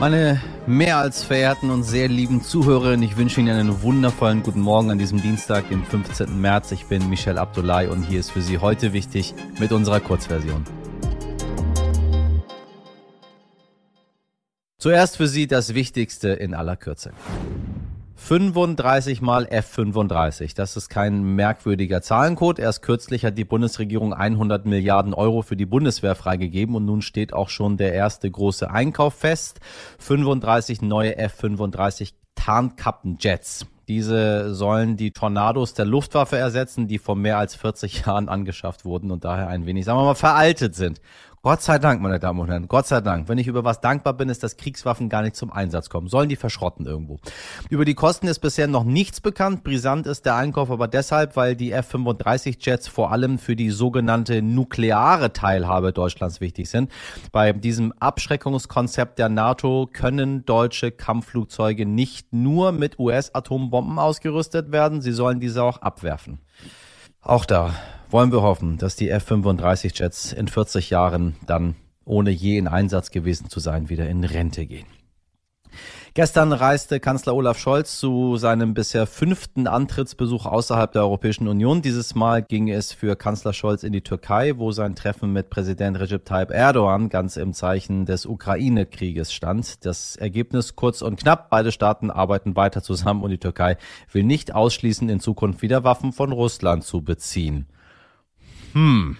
Meine mehr als verehrten und sehr lieben Zuhörerinnen, ich wünsche Ihnen einen wundervollen guten Morgen an diesem Dienstag, den 15. März. Ich bin Michel Abdullahi und hier ist für Sie heute wichtig mit unserer Kurzversion. Zuerst für Sie das Wichtigste in aller Kürze. 35 mal F35. Das ist kein merkwürdiger Zahlencode. Erst kürzlich hat die Bundesregierung 100 Milliarden Euro für die Bundeswehr freigegeben und nun steht auch schon der erste große Einkauf fest. 35 neue F35 Tarnkappenjets. Diese sollen die Tornados der Luftwaffe ersetzen, die vor mehr als 40 Jahren angeschafft wurden und daher ein wenig, sagen wir mal, veraltet sind. Gott sei Dank, meine Damen und Herren, Gott sei Dank. Wenn ich über was dankbar bin, ist, dass Kriegswaffen gar nicht zum Einsatz kommen. Sollen die verschrotten irgendwo. Über die Kosten ist bisher noch nichts bekannt. Brisant ist der Einkauf aber deshalb, weil die F-35-Jets vor allem für die sogenannte nukleare Teilhabe Deutschlands wichtig sind. Bei diesem Abschreckungskonzept der NATO können deutsche Kampfflugzeuge nicht nur mit US-Atombomben ausgerüstet werden, sie sollen diese auch abwerfen. Auch da wollen wir hoffen, dass die F-35 Jets in 40 Jahren dann, ohne je in Einsatz gewesen zu sein, wieder in Rente gehen. Gestern reiste Kanzler Olaf Scholz zu seinem bisher fünften Antrittsbesuch außerhalb der Europäischen Union. Dieses Mal ging es für Kanzler Scholz in die Türkei, wo sein Treffen mit Präsident Recep Tayyip Erdogan ganz im Zeichen des Ukraine-Krieges stand. Das Ergebnis kurz und knapp. Beide Staaten arbeiten weiter zusammen und die Türkei will nicht ausschließen, in Zukunft wieder Waffen von Russland zu beziehen. Hm.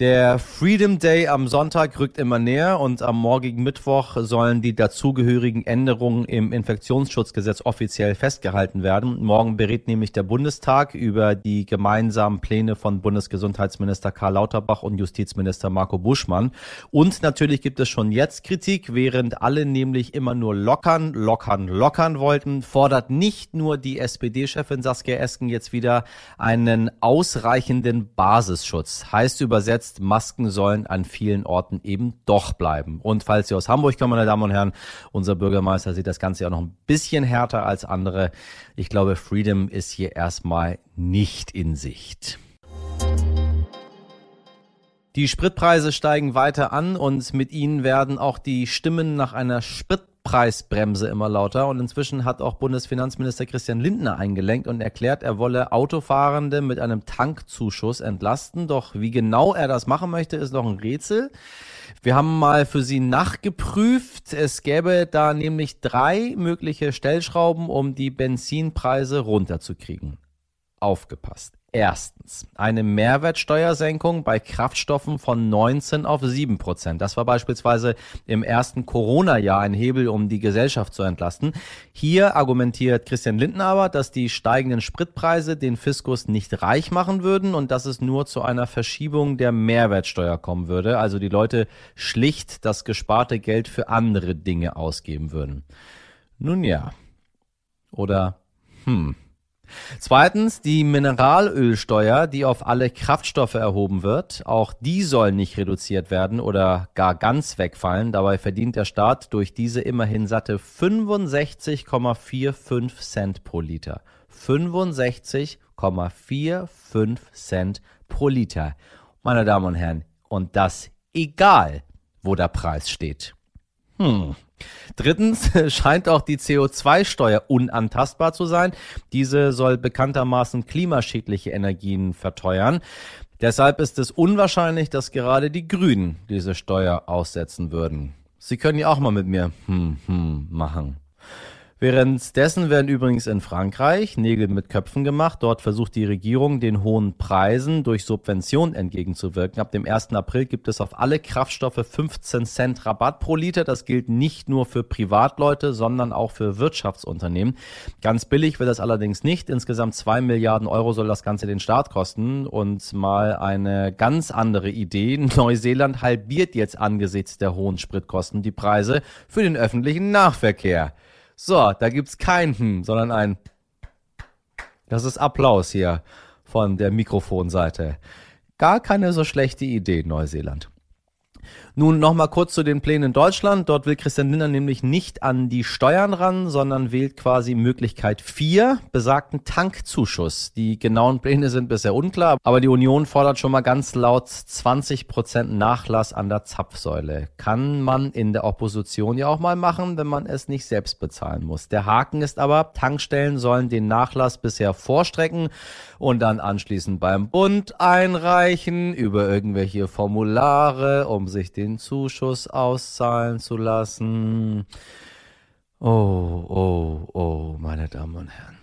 Der Freedom Day am Sonntag rückt immer näher und am morgigen Mittwoch sollen die dazugehörigen Änderungen im Infektionsschutzgesetz offiziell festgehalten werden. Morgen berät nämlich der Bundestag über die gemeinsamen Pläne von Bundesgesundheitsminister Karl Lauterbach und Justizminister Marco Buschmann. Und natürlich gibt es schon jetzt Kritik, während alle nämlich immer nur lockern, lockern, lockern wollten, fordert nicht nur die SPD-Chefin Saskia Esken jetzt wieder einen ausreichenden Basisschutz. Heißt übersetzt, gesetzt, Masken sollen an vielen Orten eben doch bleiben. Und falls Sie aus Hamburg kommen, meine Damen und Herren, unser Bürgermeister sieht das Ganze ja noch ein bisschen härter als andere. Ich glaube, Freedom ist hier erstmal nicht in Sicht. Die Spritpreise steigen weiter an und mit ihnen werden auch die Stimmen nach einer Sprit Preisbremse immer lauter. Und inzwischen hat auch Bundesfinanzminister Christian Lindner eingelenkt und erklärt, er wolle Autofahrende mit einem Tankzuschuss entlasten. Doch wie genau er das machen möchte, ist noch ein Rätsel. Wir haben mal für Sie nachgeprüft. Es gäbe da nämlich drei mögliche Stellschrauben, um die Benzinpreise runterzukriegen. Aufgepasst. Erstens eine Mehrwertsteuersenkung bei Kraftstoffen von 19 auf 7 Prozent. Das war beispielsweise im ersten Corona-Jahr ein Hebel, um die Gesellschaft zu entlasten. Hier argumentiert Christian Lindner aber, dass die steigenden Spritpreise den Fiskus nicht reich machen würden und dass es nur zu einer Verschiebung der Mehrwertsteuer kommen würde. Also die Leute schlicht das gesparte Geld für andere Dinge ausgeben würden. Nun ja. Oder hm. Zweitens die Mineralölsteuer, die auf alle Kraftstoffe erhoben wird. Auch die soll nicht reduziert werden oder gar ganz wegfallen. Dabei verdient der Staat durch diese immerhin satte 65,45 Cent pro Liter. 65,45 Cent pro Liter. Meine Damen und Herren, und das egal, wo der Preis steht. Hm. Drittens scheint auch die CO2-Steuer unantastbar zu sein. Diese soll bekanntermaßen klimaschädliche Energien verteuern. Deshalb ist es unwahrscheinlich, dass gerade die Grünen diese Steuer aussetzen würden. Sie können ja auch mal mit mir hm, hm machen. Währenddessen werden übrigens in Frankreich Nägel mit Köpfen gemacht. Dort versucht die Regierung, den hohen Preisen durch Subventionen entgegenzuwirken. Ab dem 1. April gibt es auf alle Kraftstoffe 15 Cent Rabatt pro Liter. Das gilt nicht nur für Privatleute, sondern auch für Wirtschaftsunternehmen. Ganz billig wird das allerdings nicht. Insgesamt zwei Milliarden Euro soll das Ganze den Staat kosten. Und mal eine ganz andere Idee. Neuseeland halbiert jetzt angesichts der hohen Spritkosten die Preise für den öffentlichen Nahverkehr. So, da gibt's kein Hm, sondern ein. Das ist Applaus hier von der Mikrofonseite. Gar keine so schlechte Idee, Neuseeland. Nun noch mal kurz zu den Plänen in Deutschland. Dort will Christian Lindner nämlich nicht an die Steuern ran, sondern wählt quasi Möglichkeit 4, besagten Tankzuschuss. Die genauen Pläne sind bisher unklar, aber die Union fordert schon mal ganz laut 20 Prozent Nachlass an der Zapfsäule. Kann man in der Opposition ja auch mal machen, wenn man es nicht selbst bezahlen muss. Der Haken ist aber, Tankstellen sollen den Nachlass bisher vorstrecken und dann anschließend beim Bund einreichen über irgendwelche Formulare, um sich den den Zuschuss auszahlen zu lassen. Oh, oh, oh, meine Damen und Herren.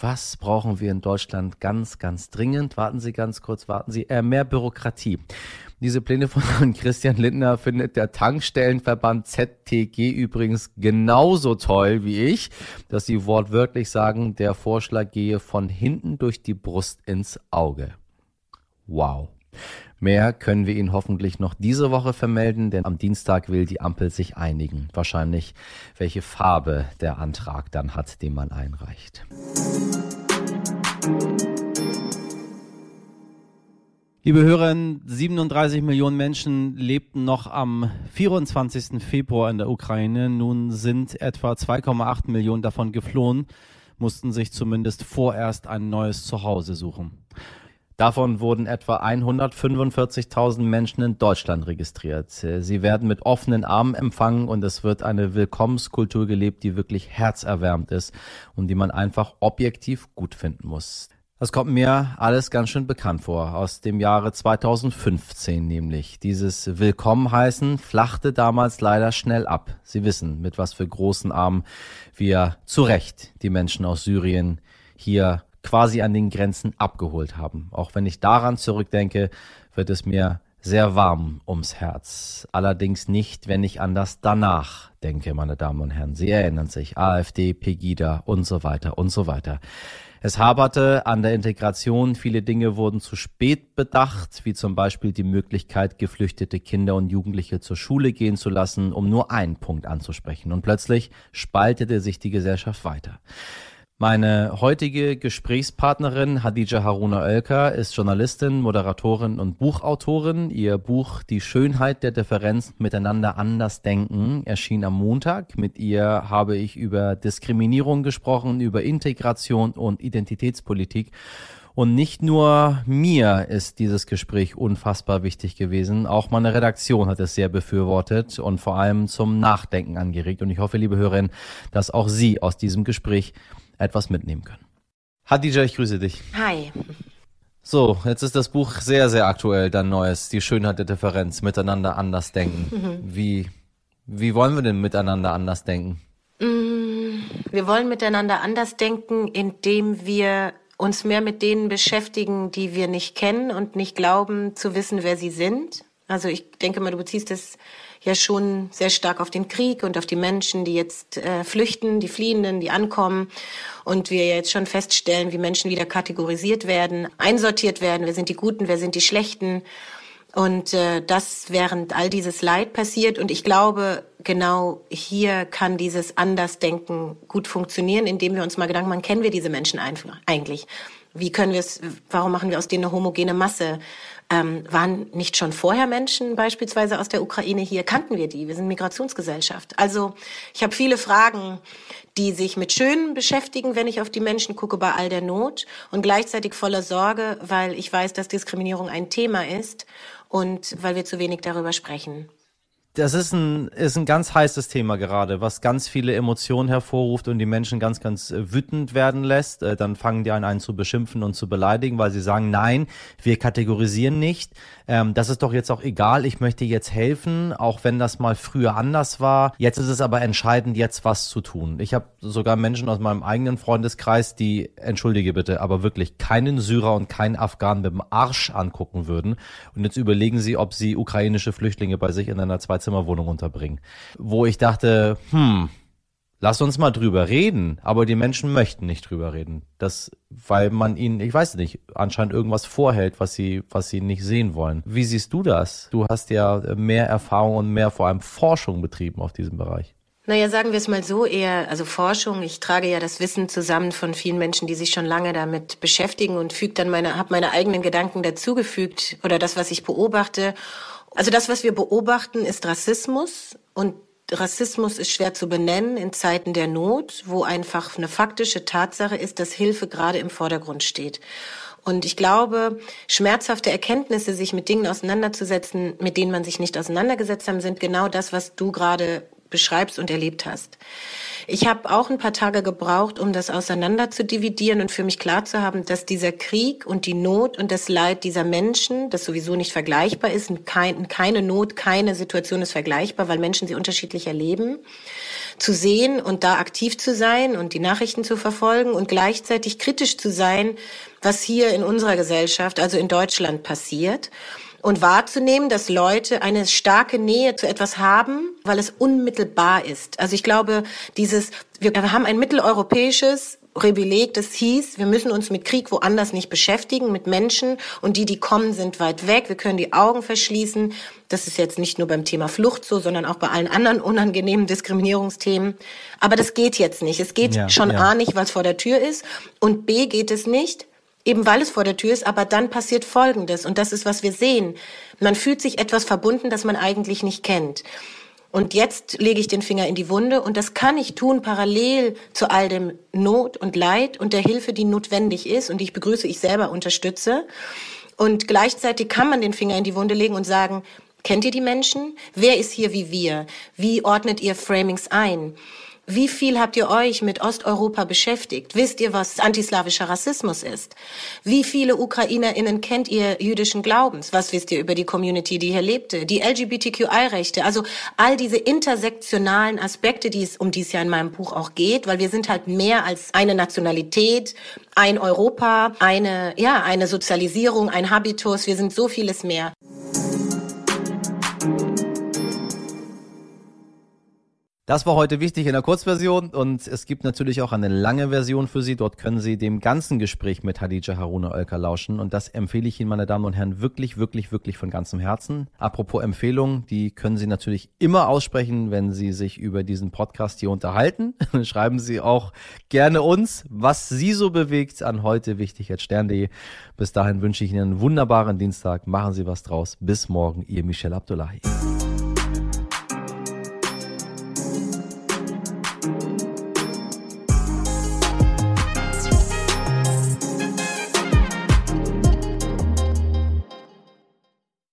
Was brauchen wir in Deutschland ganz, ganz dringend? Warten Sie ganz kurz, warten Sie. Äh, mehr Bürokratie. Diese Pläne von Christian Lindner findet der Tankstellenverband ZTG übrigens genauso toll wie ich, dass sie wortwörtlich sagen, der Vorschlag gehe von hinten durch die Brust ins Auge. Wow. Mehr können wir Ihnen hoffentlich noch diese Woche vermelden, denn am Dienstag will die Ampel sich einigen. Wahrscheinlich, welche Farbe der Antrag dann hat, den man einreicht. Liebe Hörer, 37 Millionen Menschen lebten noch am 24. Februar in der Ukraine. Nun sind etwa 2,8 Millionen davon geflohen, mussten sich zumindest vorerst ein neues Zuhause suchen. Davon wurden etwa 145.000 Menschen in Deutschland registriert. Sie werden mit offenen Armen empfangen und es wird eine Willkommenskultur gelebt, die wirklich herzerwärmend ist und die man einfach objektiv gut finden muss. Das kommt mir alles ganz schön bekannt vor, aus dem Jahre 2015 nämlich. Dieses Willkommen heißen flachte damals leider schnell ab. Sie wissen, mit was für großen Armen wir zu Recht die Menschen aus Syrien hier quasi an den Grenzen abgeholt haben. Auch wenn ich daran zurückdenke, wird es mir sehr warm ums Herz. Allerdings nicht, wenn ich an das danach denke, meine Damen und Herren. Sie erinnern sich, AfD, Pegida und so weiter und so weiter. Es haberte an der Integration, viele Dinge wurden zu spät bedacht, wie zum Beispiel die Möglichkeit, geflüchtete Kinder und Jugendliche zur Schule gehen zu lassen, um nur einen Punkt anzusprechen. Und plötzlich spaltete sich die Gesellschaft weiter. Meine heutige Gesprächspartnerin Hadija Haruna Oelker ist Journalistin, Moderatorin und Buchautorin. Ihr Buch Die Schönheit der Differenz miteinander anders denken erschien am Montag. Mit ihr habe ich über Diskriminierung gesprochen, über Integration und Identitätspolitik. Und nicht nur mir ist dieses Gespräch unfassbar wichtig gewesen, auch meine Redaktion hat es sehr befürwortet und vor allem zum Nachdenken angeregt. Und ich hoffe, liebe Hörerinnen, dass auch Sie aus diesem Gespräch etwas mitnehmen können. Hadija, ich grüße dich. Hi. So, jetzt ist das Buch sehr, sehr aktuell, dein neues, Die Schönheit der Differenz, miteinander anders denken. Mhm. Wie, wie wollen wir denn miteinander anders denken? Mm, wir wollen miteinander anders denken, indem wir uns mehr mit denen beschäftigen, die wir nicht kennen und nicht glauben zu wissen, wer sie sind. Also ich denke mal, du beziehst es ja schon sehr stark auf den Krieg und auf die Menschen, die jetzt äh, flüchten, die Fliehenden, die ankommen. Und wir jetzt schon feststellen, wie Menschen wieder kategorisiert werden, einsortiert werden. Wer sind die Guten, wer sind die Schlechten? Und äh, das während all dieses Leid passiert. Und ich glaube, genau hier kann dieses Andersdenken gut funktionieren, indem wir uns mal Gedanken machen, kennen wir diese Menschen eigentlich? Wie können wir es, warum machen wir aus denen eine homogene Masse? Ähm, waren nicht schon vorher Menschen beispielsweise aus der Ukraine hier? Kannten wir die? Wir sind Migrationsgesellschaft. Also ich habe viele Fragen, die sich mit Schönen beschäftigen, wenn ich auf die Menschen gucke bei all der Not und gleichzeitig voller Sorge, weil ich weiß, dass Diskriminierung ein Thema ist und weil wir zu wenig darüber sprechen. Das ist ein, ist ein ganz heißes Thema gerade, was ganz viele Emotionen hervorruft und die Menschen ganz, ganz äh, wütend werden lässt. Äh, dann fangen die an, einen zu beschimpfen und zu beleidigen, weil sie sagen, nein, wir kategorisieren nicht. Ähm, das ist doch jetzt auch egal, ich möchte jetzt helfen, auch wenn das mal früher anders war. Jetzt ist es aber entscheidend, jetzt was zu tun. Ich habe sogar Menschen aus meinem eigenen Freundeskreis, die, entschuldige bitte, aber wirklich keinen Syrer und keinen Afghanen mit dem Arsch angucken würden. Und jetzt überlegen sie, ob sie ukrainische Flüchtlinge bei sich in einer zweiten Dreizimmerwohnung unterbringen. Wo ich dachte, hm, lass uns mal drüber reden. Aber die Menschen möchten nicht drüber reden. Das, weil man ihnen, ich weiß nicht, anscheinend irgendwas vorhält, was sie, was sie nicht sehen wollen. Wie siehst du das? Du hast ja mehr Erfahrung und mehr vor allem Forschung betrieben auf diesem Bereich. Naja, sagen wir es mal so eher, also Forschung, ich trage ja das Wissen zusammen von vielen Menschen, die sich schon lange damit beschäftigen und füge dann meine, habe meine eigenen Gedanken dazugefügt oder das, was ich beobachte Also das, was wir beobachten, ist Rassismus und Rassismus ist schwer zu benennen in Zeiten der Not, wo einfach eine faktische Tatsache ist, dass Hilfe gerade im Vordergrund steht. Und ich glaube, schmerzhafte Erkenntnisse, sich mit Dingen auseinanderzusetzen, mit denen man sich nicht auseinandergesetzt haben, sind genau das, was du gerade beschreibst und erlebt hast. Ich habe auch ein paar Tage gebraucht, um das auseinander zu dividieren und für mich klar zu haben, dass dieser Krieg und die Not und das Leid dieser Menschen, das sowieso nicht vergleichbar ist, kein, keine Not, keine Situation ist vergleichbar, weil Menschen sie unterschiedlich erleben, zu sehen und da aktiv zu sein und die Nachrichten zu verfolgen und gleichzeitig kritisch zu sein, was hier in unserer Gesellschaft, also in Deutschland passiert und wahrzunehmen, dass Leute eine starke Nähe zu etwas haben, weil es unmittelbar ist. Also ich glaube, dieses, wir haben ein mitteleuropäisches Privileg, das hieß, wir müssen uns mit Krieg woanders nicht beschäftigen, mit Menschen und die, die kommen, sind weit weg. Wir können die Augen verschließen. Das ist jetzt nicht nur beim Thema Flucht so, sondern auch bei allen anderen unangenehmen Diskriminierungsthemen. Aber das geht jetzt nicht. Es geht ja, schon ja. A nicht, es vor der Tür ist und B geht es nicht, eben weil es vor der Tür ist, aber dann passiert Folgendes und das ist, was wir sehen. Man fühlt sich etwas verbunden, das man eigentlich nicht kennt. Und jetzt lege ich den Finger in die Wunde und das kann ich tun parallel zu all dem Not und Leid und der Hilfe, die notwendig ist und die ich begrüße, ich selber unterstütze. Und gleichzeitig kann man den Finger in die Wunde legen und sagen, kennt ihr die Menschen? Wer ist hier wie wir? Wie ordnet ihr Framings ein? Wie viel habt ihr euch mit Osteuropa beschäftigt? Wisst ihr, was antislawischer Rassismus ist? Wie viele UkrainerInnen kennt ihr jüdischen Glaubens? Was wisst ihr über die Community, die hier lebte? Die LGBTQI-Rechte? Also all diese intersektionalen Aspekte, die es, um die es ja in meinem Buch auch geht, weil wir sind halt mehr als eine Nationalität, ein Europa, eine, ja, eine Sozialisierung, ein Habitus. Wir sind so vieles mehr. Das war heute wichtig in der Kurzversion und es gibt natürlich auch eine lange Version für Sie. Dort können Sie dem ganzen Gespräch mit Hadija Haruna Oelker lauschen und das empfehle ich Ihnen, meine Damen und Herren, wirklich, wirklich, wirklich von ganzem Herzen. Apropos Empfehlungen, die können Sie natürlich immer aussprechen, wenn Sie sich über diesen Podcast hier unterhalten. Schreiben Sie auch gerne uns, was Sie so bewegt an heute wichtig at stern.de. Bis dahin wünsche ich Ihnen einen wunderbaren Dienstag. Machen Sie was draus. Bis morgen, Ihr Michel Abdullahi.